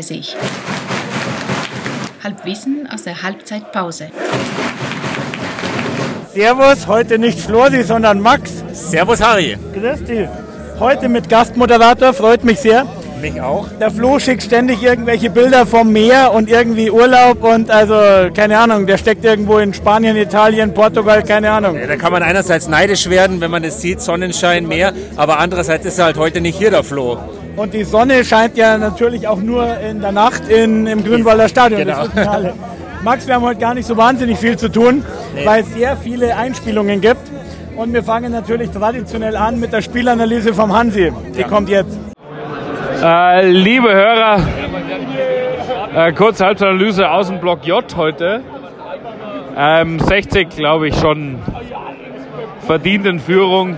Vessels coming. 9.30 Halbwissen aus der Halbzeitpause. Servus, heute nicht Flori, sondern Max. Servus Harry. Grüß dich. Heute mit Gastmoderator, freut mich sehr. Mich auch. Der Flo schickt ständig irgendwelche Bilder vom Meer und irgendwie Urlaub und also, keine Ahnung, der steckt irgendwo in Spanien, Italien, Portugal, keine Ahnung. Ja, da kann man einerseits neidisch werden, wenn man es sieht, Sonnenschein, Meer, aber andererseits ist er halt heute nicht hier, der Flo. Und die Sonne scheint ja natürlich auch nur in der Nacht in, im Grünwalder Stadion. Genau. Max, wir haben heute gar nicht so wahnsinnig viel zu tun, Nee. weil es sehr viele Einspielungen gibt. Und wir fangen natürlich traditionell an mit der Spielanalyse vom Hansi. Die kommt jetzt. Äh, liebe Hörer, äh, aus dem Block J heute. Ähm, 60, glaube ich, schon verdient in Führung.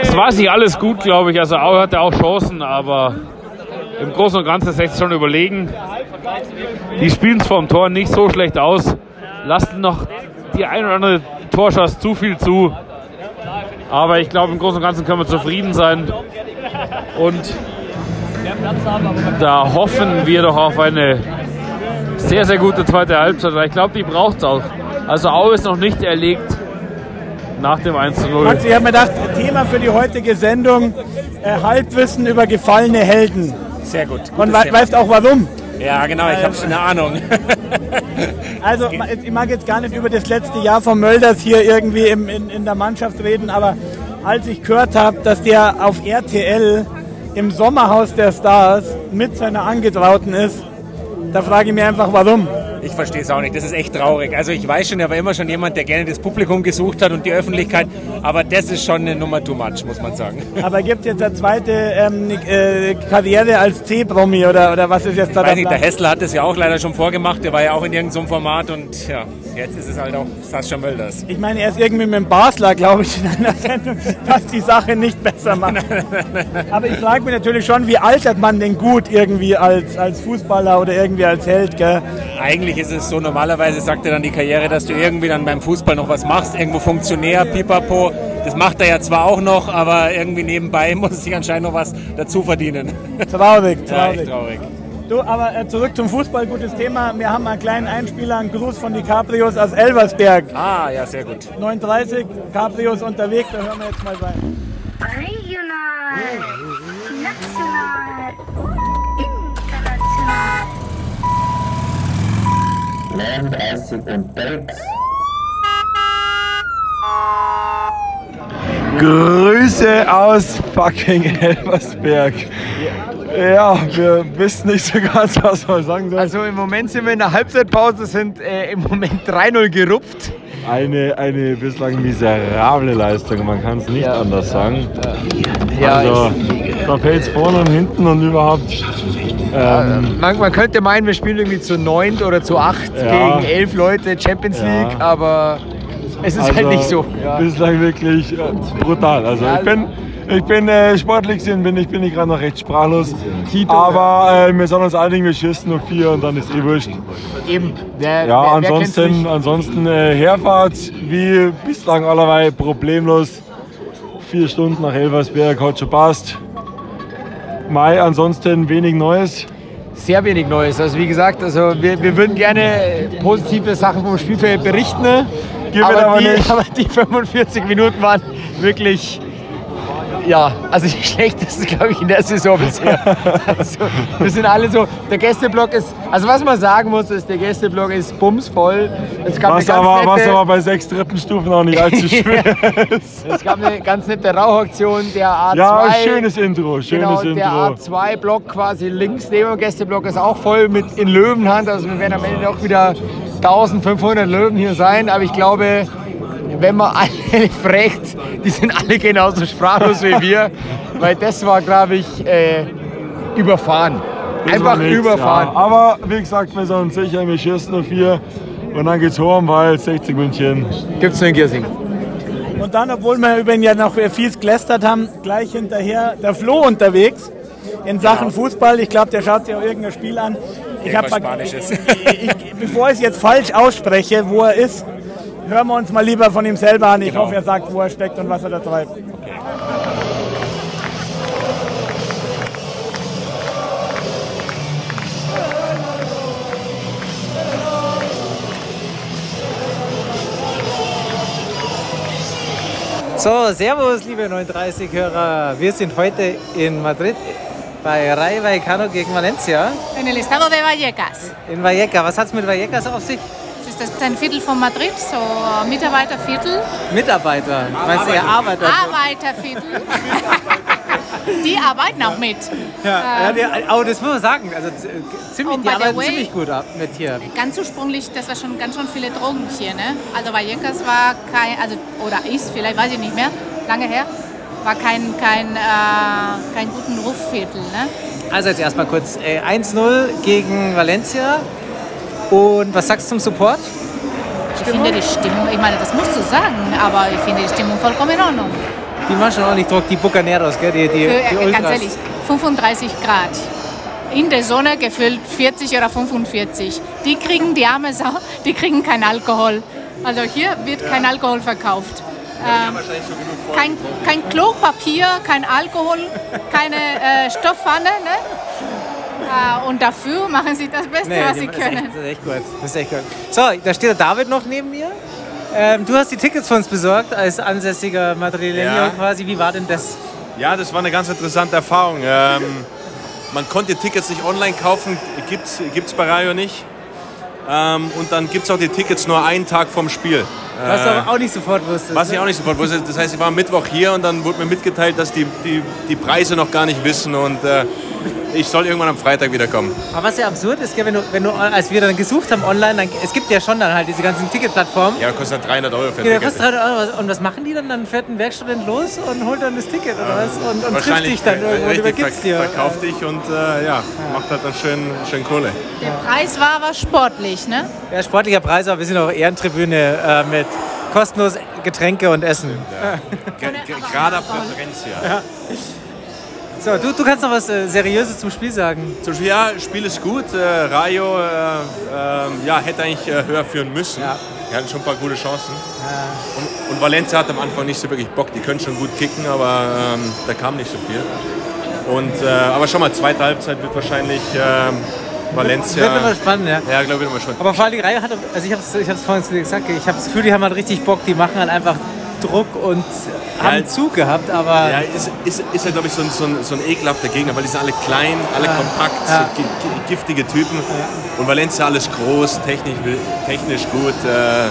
Es war nicht alles gut, glaube ich. Also Aue hatte auch Chancen, aber im Großen und Ganzen ist 60 schon überlegen. Die spielen es vom Tor nicht so schlecht aus, lassen noch die ein oder andere Torschuss zu viel zu. Aber ich glaube, im Großen und Ganzen können wir zufrieden sein. Und da hoffen wir doch auf eine sehr, sehr gute zweite Halbzeit. Ich glaube, die braucht es auch. Also Aue ist noch nicht erlegt nach dem 1 zu 0. Max, ich habe mir gedacht, Thema für die heutige Sendung, äh, Halbwissen über gefallene Helden. Sehr gut. Und we Thema. weißt auch warum. Ja, genau, ich habe schon eine Ahnung. Also ich mag jetzt gar nicht über das letzte Jahr von Mölders hier irgendwie im, in, in der Mannschaft reden, aber als ich gehört habe, dass der auf RTL im Sommerhaus der Stars mit seiner Angetrauten ist, da frage ich mich einfach, warum. Ich verstehe es auch nicht. Das ist echt traurig. Also ich weiß schon, er war immer schon jemand, der gerne das Publikum gesucht hat und die Öffentlichkeit. Aber das ist schon eine Nummer too much, muss man sagen. Aber gibt jetzt eine zweite ähm, äh, Karriere als C-Promi oder, oder was ist jetzt da Ich weiß nicht, der? Hessler hat das ja auch leider schon vorgemacht. Der war ja auch in irgendeinem Format und ja, jetzt ist es halt auch Sascha Mölders. Ich meine, er ist irgendwie mit dem Basler, glaube ich, in einer Sendung, was die Sache nicht besser macht. Aber ich frage mich natürlich schon, wie altert man denn gut irgendwie als, als Fußballer oder irgendwie als Held, gell? Eigentlich ist es so, normalerweise sagt er dann die Karriere, dass du irgendwie dann beim Fußball noch was machst, irgendwo Funktionär, pipapo. Das macht er ja zwar auch noch, aber irgendwie nebenbei muss er sich anscheinend noch was dazu verdienen. Traurig, Ja, traurig. echt traurig. Du, aber äh, zurück zum Fußball, gutes Thema. Wir haben einen kleinen Einspieler, einen Gruß von die Cabrios aus Elversberg. Ah, ja, sehr gut. 9.30 Cabrios unterwegs, da hören wir jetzt mal rein. Regional, 39 und Belx. Grüße aus fucking Elversberg. Ja, wir wissen nicht so ganz, was wir sagen sollen. Also im Moment sind wir in der Halbzeitpause, sind äh, im Moment 3-0 gerupft. Eine, eine bislang miserable Leistung, man kann es nicht anders sagen. Ja, also, da fällt es vorne und hinten und überhaupt. Ähm, Man, man könnte meinen, wir spielen irgendwie zu neunt oder zu acht Ja. gegen elf Leute Champions Ja. League, aber es ist also, halt nicht so. Ja. Bislang wirklich äh, brutal. Also Ja, ich bin, ich bin äh, sportlich gesehen, bin ich, bin ich gerade noch recht sprachlos. Aber äh, wir sollen uns einigen, wir schießen nur vier und dann ist eh wurscht. Eben. Wer, Ja, wer, wer ansonsten, nicht? ansonsten äh, Herfahrt wie bislang allerweil problemlos. Vier Stunden nach Elversberg hat schon passt. Mai, ansonsten wenig Neues. Sehr wenig Neues. Also wie gesagt, also wir, wir würden gerne positive Sachen vom Spielfeld berichten. Aber, aber die, aber die 45 Minuten waren wirklich, ja, also die schlechtesten, glaube ich, in der Saison bisher. Also, wir sind alle so, der Gästeblock ist, also was man sagen muss, ist, der Gästeblock ist bumsvoll. Es gab Was eine ganz aber, was nette, aber bei sechs Treppenstufen auch nicht allzu schwer ist. es gab eine ganz nette Rauchaktion, der A2. Ja, schönes Intro, schönes Genau, der Intro. A2-Block quasi links neben dem Gästeblock ist auch voll mit in Löwenhand. Also wir werden am Ende auch wieder 1500 Löwen hier sein. Aber ich glaube, wenn man alle fragt, die sind alle genauso sprachlos wie wir. Weil das war, glaube ich, äh, überfahren. Das Einfach nix, überfahren. Ja. Aber wie gesagt, wir sind sicher, wir schießen nur vier. Und dann geht's heim, weil 60 München. Gibt's nur in Giersing. Und dann, obwohl wir über ihn ja noch fies gelästert haben, gleich hinterher der Flo unterwegs in Sachen Fußball. Ich glaube, der schaut sich auch irgendein Spiel an. Ich hab, Irgendwas Spanisches. ich, ich, bevor ich es jetzt falsch ausspreche, wo er ist, hören wir uns mal lieber von ihm selber an. Ich genau. hoffe, er sagt, wo er steckt und was er da treibt. So, servus liebe 39-Hörer. Wir sind heute in Madrid bei Rai Vallecano gegen Valencia. In el estado de Vallecas. In Vallecas. Was hat es mit Vallecas auf sich? Das ist ein Viertel von Madrid, so ein Mitarbeiterviertel. Mitarbeiter. Meinst du ja Arbeiter? Arbeiterviertel. Die arbeiten auch mit. Ja, Ähm, ja, die, aber das muss man sagen. Also z- ziemlich, Und die arbeiten way- ziemlich gut ab mit hier. Ganz ursprünglich, das war schon ganz schön viele Drogen hier, ne? Also Vallecas war kein, also oder ist vielleicht, weiß ich nicht mehr, lange her, war kein kein äh, kein guten Rufviertel, ne? Also jetzt erstmal kurz äh, 1-0 gegen Valencia. Und was sagst du zum Support? Ich finde die Stimmung, ich meine, das musst du sagen, aber ich finde die Stimmung vollkommen in Ordnung. Die machen schon ordentlich Druck, die Bucaneros, gell? Die, die, Für, die äh, Ultras. ganz ehrlich, 35 Grad. In der Sonne gefühlt 40 oder 45. Die kriegen die arme Sau, die kriegen keinen Alkohol. Also hier wird kein Alkohol verkauft. Ähm, kein, kein Klopapier, kein Alkohol, keine äh, Stoffpfanne. Ne? Äh, und dafür machen sie das Beste, Nee, was sie das ist können. echt- Das ist echt gut. Das ist echt gut. So, da steht der David noch neben mir. Ähm, du hast die Tickets für uns besorgt als ansässiger Madrileño Ja. quasi. Wie war denn das? Ja, das war eine ganz interessante Erfahrung. Ähm, man konnte Tickets nicht online kaufen, gibt es bei Rayo nicht. Ähm, und dann gibt es auch die Tickets nur einen Tag vom Spiel. Was du Äh, aber auch nicht sofort wusstest. was ich ne? auch nicht sofort wusste. Das heißt, ich war Mittwoch hier und dann wurde mir mitgeteilt, dass die, die, die Preise noch gar nicht wissen und äh, ich soll irgendwann am Freitag wiederkommen. Aber was ja absurd ist, gell, wenn du, wenn du, als wir dann gesucht haben online, dann, es gibt ja schon dann halt diese ganzen Ticketplattformen. Ja, kostet dann 300 Euro für ein Ja, Ticket. kostet 300 Euro. Und was machen die dann? Dann fährt ein Werkstudent los und holt dann das Ticket oder was? Und, und trifft dich dann irgendwo und übergibt's dir. verkauft dich und äh, ja, macht halt dann schön, schön Kohle. Der Preis war aber sportlich, ne? Ja, sportlicher Preis, aber wir sind auch Ehrentribüne äh, mit kostenlos Getränke und Essen. Ge- Gerade Präferenz hier. Ja. So, du, du kannst noch was äh, Seriöses zum Spiel sagen. Zum Spiel, ja, Spiel ist gut. Äh, Rayo äh, ähm, ja, hätte eigentlich äh, höher führen müssen. Wir hatten schon ein paar gute Chancen. Und, und Valencia hat am Anfang nicht so wirklich Bock. Die können schon gut kicken, aber ähm, da kam nicht so viel. Und, äh, aber schon mal, zweite Halbzeit wird wahrscheinlich ähm, Valencia. Wird immer spannend, ja. Ja, glaube ich, immer schon. Aber vor allem die Reihe hat, also ich habe es ich hab's vorhin zu dir gesagt, ich habe das Gefühl, die haben halt richtig Bock, die machen halt einfach Druck und haben Ja, Zug gehabt, aber Ja, ist, ist, ist ja, glaube ich, so ein, so, ein, so ein ekelhafter Gegner, weil die sind alle klein, alle Ja. kompakt, Ja. so gi- gi- giftige Typen. Und Valencia alles groß, technisch, technisch gut. Äh,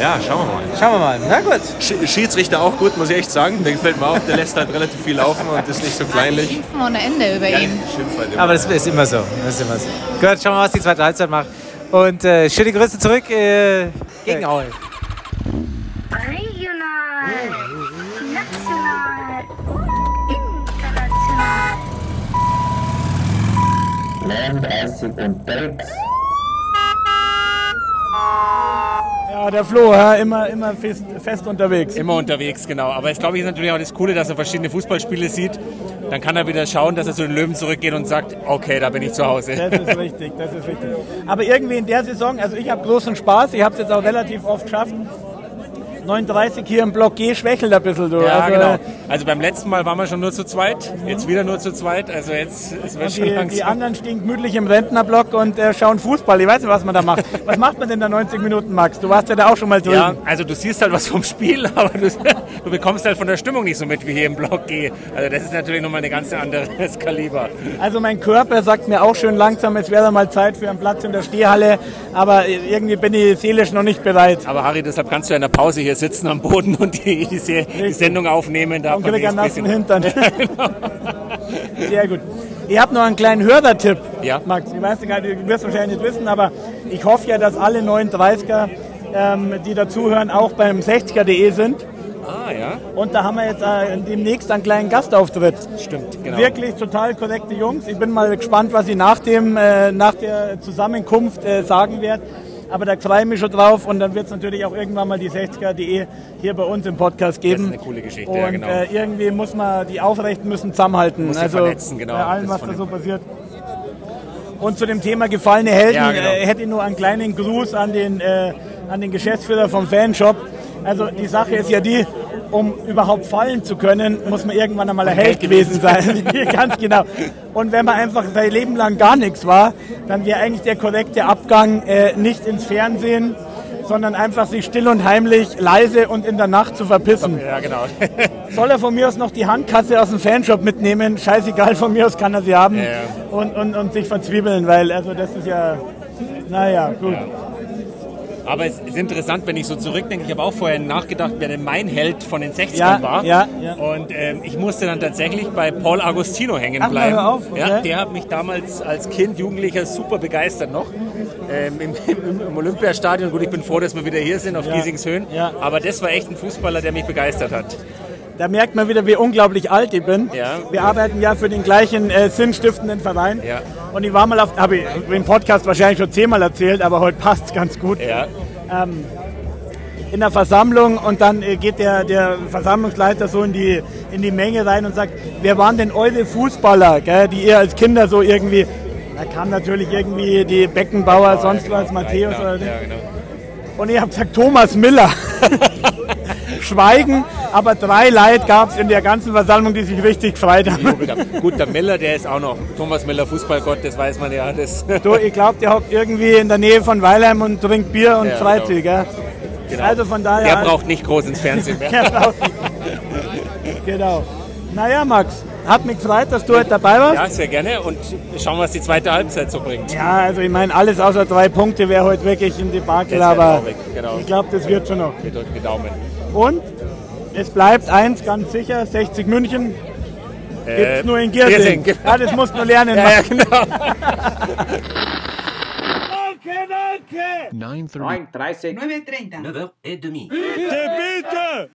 ja, schauen wir mal. Schauen wir mal. Na gut. Sch Schiedsrichter auch gut, muss ich echt sagen. Der gefällt mir auch. Der lässt halt relativ viel laufen und ist nicht so kleinlich. Schimpfen ohne Ende über Ja, ihn. halt immer. aber das ist immer so. Das ist immer so. Gut, schauen wir mal, was die zweite Halbzeit macht. Und äh, schöne Grüße zurück äh, gegen Aue. 39 und Belx. Ja, der Flo, ja, immer, immer fest, fest unterwegs. Immer unterwegs, genau. Aber ich glaube, hier ist natürlich auch das Coole, dass er verschiedene Fußballspiele sieht. Dann kann er wieder schauen, dass er zu den Löwen zurückgeht und sagt, okay, da bin ich zu Hause. Das ist richtig, das ist richtig. Aber irgendwie in der Saison, also ich habe großen Spaß, ich habe es jetzt auch relativ oft geschafft. 39 hier im Block G schwächelt ein bisschen. Du. Ja, also, genau. Also beim letzten Mal waren wir schon nur zu zweit, jetzt wieder nur zu zweit. Also jetzt es wird schon die, die langsam. anderen stehen gemütlich im Rentnerblock und äh, schauen Fußball. Ich weiß nicht, was man da macht. Was macht man denn da 90 Minuten, Max? Du warst ja da auch schon mal drin. Ja, also du siehst halt was vom Spiel, aber du, du bekommst halt von der Stimmung nicht so mit wie hier im Block G. Also das ist natürlich nochmal ein ganz anderes Kaliber. Also mein Körper sagt mir auch schön langsam, es wäre mal Zeit für einen Platz in der Stehhalle, aber irgendwie bin ich seelisch noch nicht bereit. Aber Harry, deshalb kannst du ja in der Pause hier sitzen am Boden und die, die, Se- die Sendung aufnehmen. Da Und einen wenigstens nassen Hintern. genau. Sehr gut. Ich habe noch einen kleinen Hörertipp, Ja. Max. Ich weiß nicht, du wirst wahrscheinlich nicht wissen, aber ich hoffe ja, dass alle 39er, ähm, die dazuhören, auch beim 60er.de sind. Ah, ja. Und da haben wir jetzt äh, demnächst einen kleinen Gastauftritt. Stimmt, genau. Wirklich total korrekte Jungs. Ich bin mal gespannt, was ich nach, dem, äh, nach der Zusammenkunft äh, sagen werde. Aber da freue ich mich schon drauf und dann wird es natürlich auch irgendwann mal die 60er.de hier bei uns im Podcast geben. Das ist eine coole Geschichte, und ja, genau. äh, irgendwie muss man, die Aufrechten müssen zusammenhalten. Muss also vernetzen, genau. bei allem, was da so passiert. Und zu dem Thema gefallene Helden Ja, genau. äh, hätte ich nur einen kleinen Gruß an den, äh, an den Geschäftsführer vom Fanshop. Also die Sache ist ja die, um überhaupt fallen zu können, muss man irgendwann einmal ein Held gewesen sein. Ganz genau. Und wenn man einfach sein Leben lang gar nichts war, dann wäre eigentlich der korrekte Abgang äh, nicht ins Fernsehen, sondern einfach sich still und heimlich, leise und in der Nacht zu verpissen. Ja, genau. Soll er von mir aus noch die Handkasse aus dem Fanshop mitnehmen? Scheißegal, von mir aus kann er sie haben Ja. und, und, und sich verzwiebeln, weil also das ist ja, naja, gut. Aber es ist interessant, wenn ich so zurückdenke. Ich habe auch vorher nachgedacht, wer denn mein Held von den 60ern Ja, war. ja, ja. Und ähm, ich musste dann tatsächlich bei Paul Agostino hängen Ach, bleiben. hör auf, okay. ja, der hat mich damals als Kind, Jugendlicher super begeistert noch. Ähm, im, im, Im Olympiastadion. Gut, ich bin froh, dass wir wieder hier sind auf Ja, Giesingshöhen. ja. Aber das war echt ein Fußballer, der mich begeistert hat. Da merkt man wieder, wie unglaublich alt ich bin. Ja. Wir arbeiten ja für den gleichen äh, sinnstiftenden Verein. Ja. Und ich war mal auf, habe ich im Podcast wahrscheinlich schon zehnmal erzählt, aber heute passt es ganz gut. Ja. Ähm, in der Versammlung und dann äh, geht der, der Versammlungsleiter so in die, in die Menge rein und sagt, wer waren denn eure Fußballer, gell, die ihr als Kinder so irgendwie, da kam natürlich irgendwie die Beckenbauer, sonst was, Matthäus oder Ja, genau. und ich habe gesagt, Thomas Miller. Schweigen, aber drei Leid gab es in der ganzen Versammlung, die sich richtig gefreut haben. Gut, der Miller, der ist auch noch Thomas Miller, Fußballgott, das weiß man ja. Das Du, ich glaube, der hockt irgendwie in der Nähe von Weilheim und trinkt Bier und Ja, freut genau. sich. Gell? Genau. Also von daher. Der braucht nicht groß ins Fernsehen mehr. Genau. Naja, Max, hat mich gefreut, dass du heute dabei warst. Ja, sehr gerne. Und schauen, was die zweite Halbzeit so bringt. Ja, also ich meine, alles außer drei Punkte wäre heute wirklich ein Debakel, aber genau. ich glaube, das wird schon noch. Wir drücken die Daumen. Und es bleibt eins ganz sicher, 60 München Äh, gibt's nur in Giersing. Giersing. Ja, das musst du lernen. Ja, ja, genau. 9.30. 9.30. 9h30. 9h30. Bitte, bitte!